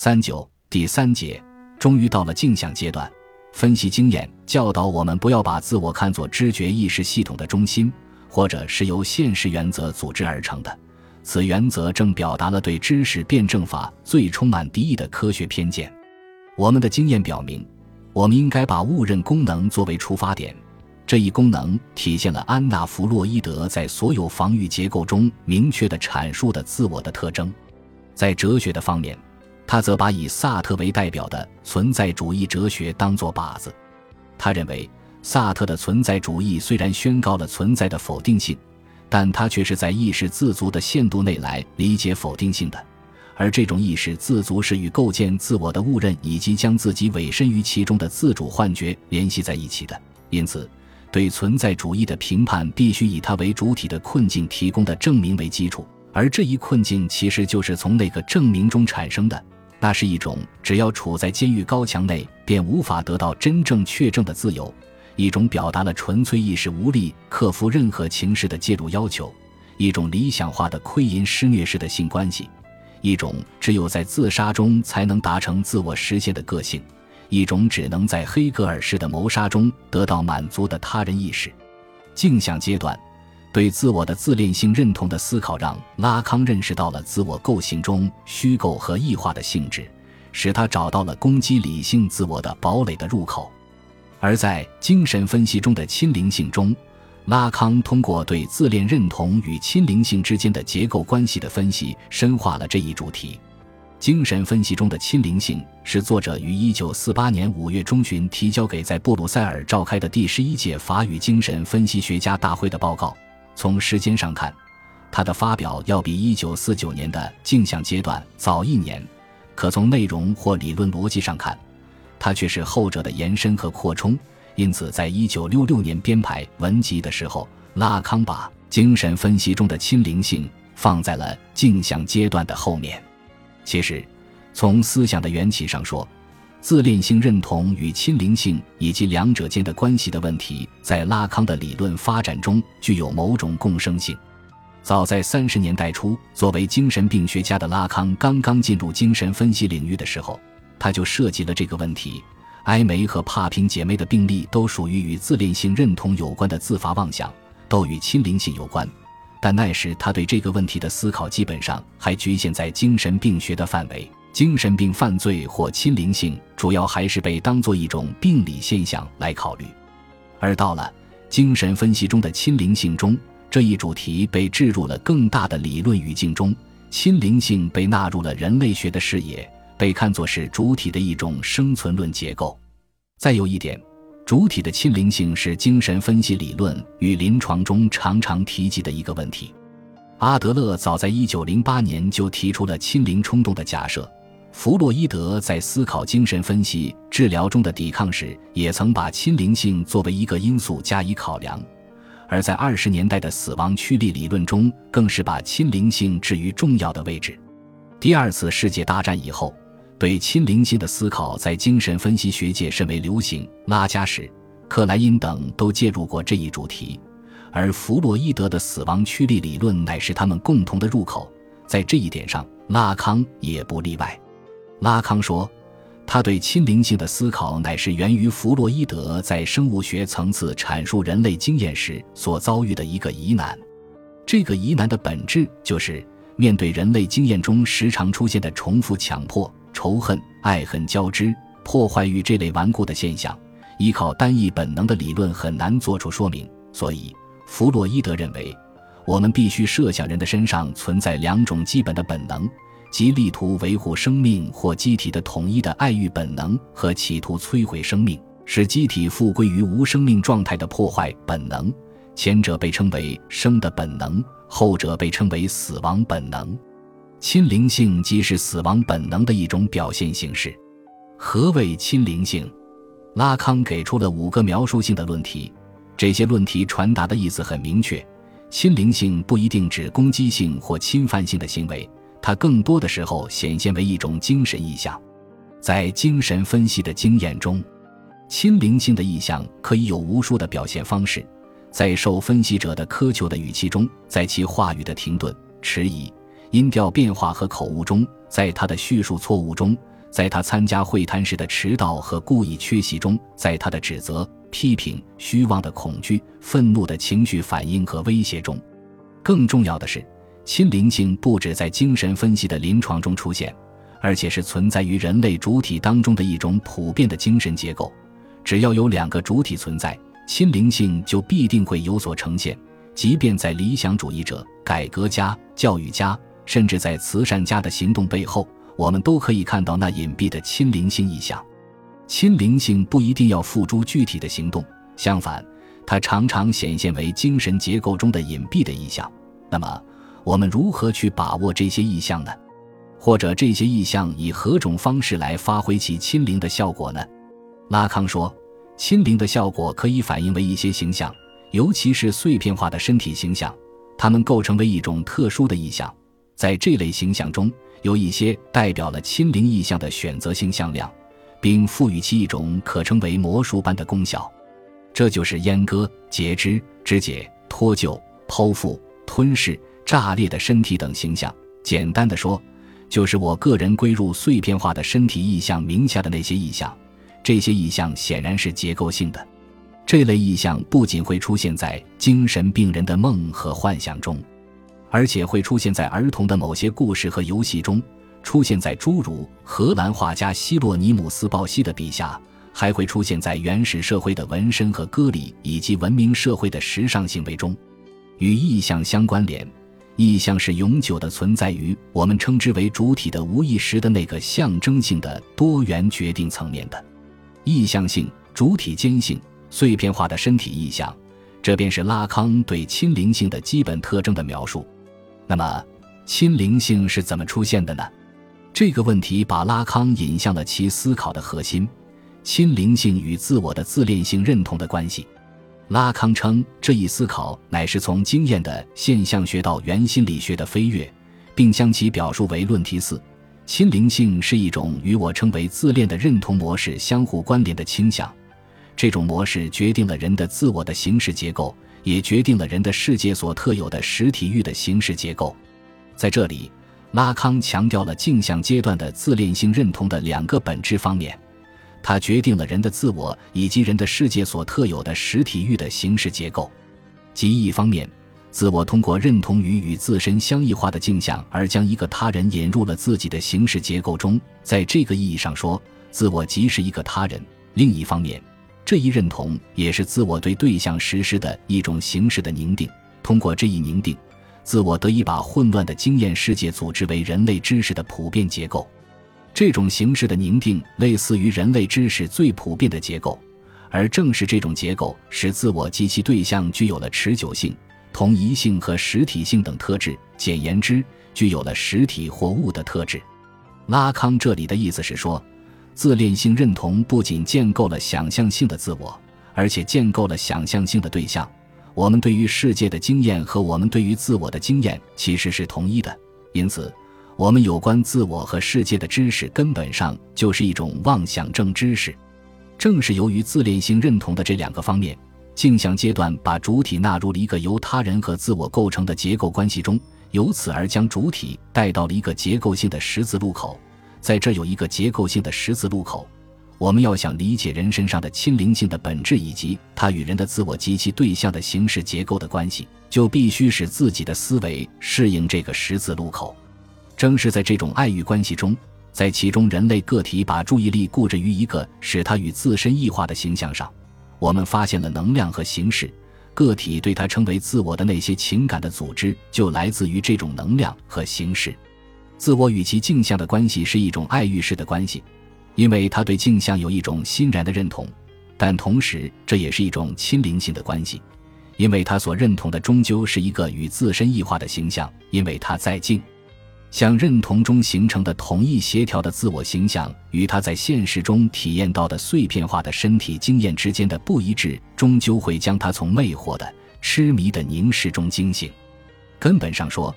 三九第三节，终于到了镜像阶段。分析经验教导我们，不要把自我看作知觉意识系统的中心，或者是由现实原则组织而成的。此原则正表达了对知识辩证法最充满敌意的科学偏见。我们的经验表明，我们应该把误认功能作为出发点。这一功能体现了安娜·弗洛伊德在所有防御结构中明确地阐述的自我的特征。在哲学的方面，他则把以萨特为代表的存在主义哲学当作靶子。他认为，萨特的存在主义虽然宣告了存在的否定性，但他却是在意识自足的限度内来理解否定性的，而这种意识自足是与构建自我的误认以及将自己委身于其中的自主幻觉联系在一起的。因此，对存在主义的评判必须以它为主体的困境提供的证明为基础，而这一困境其实就是从那个证明中产生的。那是一种只要处在监狱高墙内便无法得到真正确证的自由，一种表达了纯粹意识无力克服任何情势的介入要求，一种理想化的窥淫施虐式的性关系，一种只有在自杀中才能达成自我实现的个性，一种只能在黑格尔式的谋杀中得到满足的他人意识。镜像阶段。对自我的自恋性认同的思考，让拉康认识到了自我构型中虚构和异化的性质，使他找到了攻击理性自我的堡垒的入口。而在精神分析中的亲灵性中，拉康通过对自恋认同与亲灵性之间的结构关系的分析，深化了这一主题。精神分析中的亲灵性是作者于1948年5月中旬提交给在布鲁塞尔召开的第十一届法语精神分析学家大会的报告。从时间上看，它的发表要比一九四九年的镜像阶段早一年；可从内容或理论逻辑上看，它却是后者的延伸和扩充。因此，在一九六六年编排文集的时候，拉康把精神分析中的亲灵性放在了镜像阶段的后面。其实，从思想的缘起上说，自恋性认同与亲灵性以及两者间的关系的问题，在拉康的理论发展中具有某种共生性。早在三十年代初，作为精神病学家的拉康刚刚进入精神分析领域的时候，他就涉及了这个问题。埃梅和帕平姐妹的病例都属于与自恋性认同有关的自发妄想，都与亲灵性有关。但那时他对这个问题的思考基本上还局限在精神病学的范围。精神病犯罪或亲灵性，主要还是被当作一种病理现象来考虑，而到了精神分析中的亲灵性中，这一主题被置入了更大的理论语境中，亲灵性被纳入了人类学的视野，被看作是主体的一种生存论结构。再有一点，主体的亲灵性是精神分析理论与临床中常常提及的一个问题。阿德勒早在1908年就提出了亲灵冲动的假设。弗洛伊德在思考精神分析治疗中的抵抗时，也曾把亲灵性作为一个因素加以考量；而在二十年代的死亡驱力理论中，更是把亲灵性置于重要的位置。第二次世界大战以后，对亲灵性的思考在精神分析学界甚为流行，拉加什、克莱因等都介入过这一主题，而弗洛伊德的死亡驱力理论乃是他们共同的入口。在这一点上，拉康也不例外。拉康说，他对亲灵性的思考乃是源于弗洛伊德在生物学层次阐述人类经验时所遭遇的一个疑难。这个疑难的本质就是，面对人类经验中时常出现的重复强迫、仇恨、爱恨交织、破坏欲这类顽固的现象，依靠单一本能的理论很难做出说明。所以，弗洛伊德认为，我们必须设想人的身上存在两种基本的本能。即力图维护生命或机体的统一的爱欲本能和企图摧毁生命，使机体复归于无生命状态的破坏本能，前者被称为生的本能，后者被称为死亡本能。亲灵性即是死亡本能的一种表现形式。何谓亲灵性？拉康给出了五个描述性的论题，这些论题传达的意思很明确：亲灵性不一定指攻击性或侵犯性的行为。它更多的时候显现为一种精神意象，在精神分析的经验中，亲灵性的意象可以有无数的表现方式。在受分析者的苛求的语气中，在其话语的停顿、迟疑、音调变化和口误中，在他的叙述错误中，在他参加会谈时的迟到和故意缺席中，在他的指责、批评、虚妄的恐惧、愤怒的情绪反应和威胁中。更重要的是，亲灵性不止在精神分析的临床中出现，而且是存在于人类主体当中的一种普遍的精神结构。只要有两个主体存在，亲灵性就必定会有所呈现。即便在理想主义者、改革家、教育家，甚至在慈善家的行动背后。我们都可以看到那隐蔽的亲灵性意象，亲灵性不一定要付诸具体的行动，相反，它常常显现为精神结构中的隐蔽的意象。那么，我们如何去把握这些意象呢？或者这些意象以何种方式来发挥其亲灵的效果呢？拉康说，亲灵的效果可以反映为一些形象，尤其是碎片化的身体形象，它们构成为一种特殊的意象，在这类形象中。有一些代表了亲灵意象的选择性向量，并赋予其一种可称为魔术般的功效，这就是阉割、截肢、肢解、脱臼、剖腹、吞噬、炸裂的身体等形象。简单的说，就是我个人归入碎片化的身体意象名下的那些意象。这些意象显然是结构性的。这类意象不仅会出现在精神病人的梦和幻想中。而且会出现在儿童的某些故事和游戏中，出现在诸如荷兰画家希洛尼姆斯·鲍西的笔下，还会出现在原始社会的纹身和歌礼以及文明社会的时尚行为中。与意象相关联，意象是永久的存在于我们称之为主体的无意识的那个象征性的多元决定层面的。意象性、主体间性、碎片化的身体意象，这便是拉康对亲灵性的基本特征的描述。那么，亲灵性是怎么出现的呢？这个问题把拉康引向了其思考的核心：亲灵性与自我的自恋性认同的关系。拉康称，这一思考乃是从经验的现象学到原心理学的飞跃，并将其表述为论题四：亲灵性是一种与我称为自恋的认同模式相互关联的倾向。这种模式决定了人的自我的形式结构。也决定了人的世界所特有的实体域的形式结构。在这里，拉康强调了镜像阶段的自恋性认同的两个本质方面：它决定了人的自我以及人的世界所特有的实体域的形式结构。即一方面，自我通过认同于与自身相异化的镜像而将一个他人引入了自己的形式结构中，在这个意义上说，自我即是一个他人；另一方面，这一认同也是自我对对象实施的一种形式的凝定。通过这一凝定，自我得以把混乱的经验世界组织为人类知识的普遍结构。这种形式的凝定类似于人类知识最普遍的结构，而正是这种结构使自我及其对象具有了持久性、同一性和实体性等特质。简言之，具有了实体或物的特质。拉康这里的意思是说。自恋性认同不仅建构了想象性的自我，而且建构了想象性的对象。我们对于世界的经验和我们对于自我的经验其实是同一的，因此，我们有关自我和世界的知识根本上就是一种妄想症知识。正是由于自恋性认同的这两个方面，镜像阶段把主体纳入了一个由他人和自我构成的结构关系中，由此而将主体带到了一个结构性的十字路口。在这有一个结构性的十字路口，我们要想理解人身上的亲灵性的本质以及它与人的自我及其对象的形式结构的关系，就必须使自己的思维适应这个十字路口。正是在这种爱欲关系中，在其中人类个体把注意力固执于一个使他与自身异化的形象上，我们发现了能量和形式。个体对他称为自我的那些情感的组织，就来自于这种能量和形式。自我与其镜像的关系是一种爱欲式的关系，因为他对镜像有一种欣然的认同，但同时这也是一种亲灵性的关系，因为他所认同的终究是一个与自身异化的形象，因为他在镜像认同中形成的统一协调的自我形象与他在现实中体验到的碎片化的身体经验之间的不一致，终究会将他从魅惑的痴迷的凝视中惊醒。根本上说。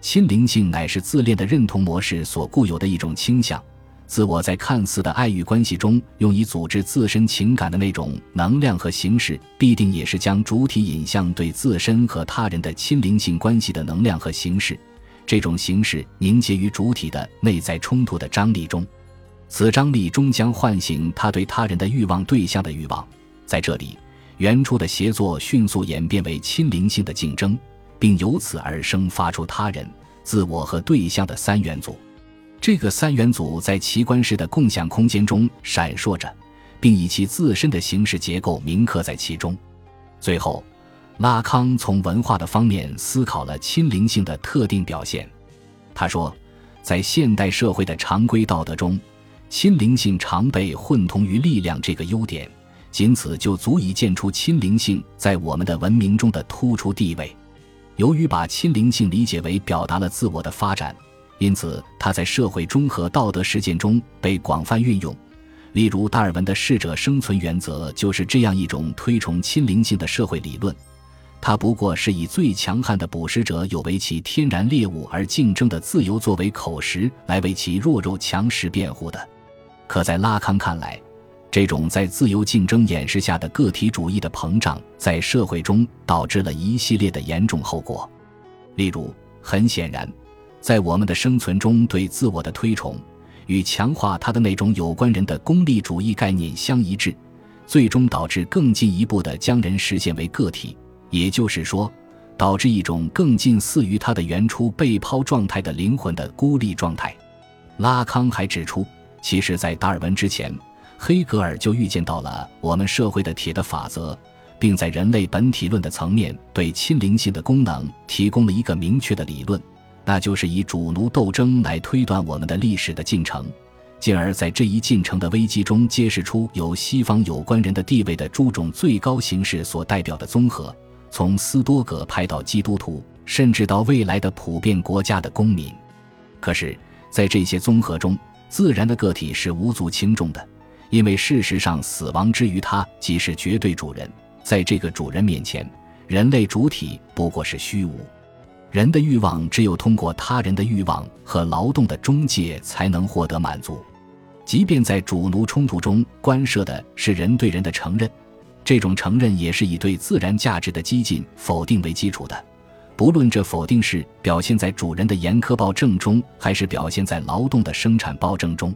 亲灵性乃是自恋的认同模式所固有的一种倾向，自我在看似的爱欲关系中用以组织自身情感的那种能量和形式，必定也是将主体引向对自身和他人的亲灵性关系的能量和形式。这种形式凝结于主体的内在冲突的张力中。此张力终将唤醒他对他人的欲望对象的欲望。在这里，原初的协作迅速演变为亲灵性的竞争，并由此而生发出他人、自我和对象的三元组。这个三元组在奇观式的共享空间中闪烁着，并以其自身的形式结构铭刻在其中。最后，拉康从文化的方面思考了亲灵性的特定表现。他说，在现代社会的常规道德中，亲灵性常被混同于力量这个优点，仅此就足以见出亲灵性在我们的文明中的突出地位。由于把亲灵性理解为表达了自我的发展。因此，它在社会中和道德实践中被广泛运用。例如，达尔文的适者生存原则就是这样一种推崇亲灵性的社会理论。它不过是以最强悍的捕食者有为其天然猎物而竞争的自由作为口实，来为其弱肉强食辩护的。可在拉康看来，这种在自由竞争掩饰下的个体主义的膨胀，在社会中导致了一系列的严重后果。例如，很显然。在我们的生存中，对自我的推崇与强化他的那种有关人的功利主义概念相一致，最终导致更进一步的将人实现为个体，也就是说，导致一种更近似于他的原初被抛状态的灵魂的孤立状态。拉康还指出，其实，在达尔文之前，黑格尔就预见到了我们社会的铁的法则，并在人类本体论的层面对亲灵性的功能提供了一个明确的理论。那就是以主奴斗争来推断我们的历史的进程，进而，在这一进程的危机中揭示出由西方有关人的地位的诸种最高形式所代表的综合，从斯多葛派到基督徒，甚至到未来的普遍国家的公民。可是，在这些综合中，自然的个体是无足轻重的，因为事实上，死亡之于他即是绝对主人，在这个主人面前，人类主体不过是虚无。人的欲望只有通过他人的欲望和劳动的中介才能获得满足，即便在主奴冲突中关涉的是人对人的承认，这种承认也是以对自然价值的激进否定为基础的。不论这否定是表现在主人的严苛暴政中，还是表现在劳动的生产暴政中。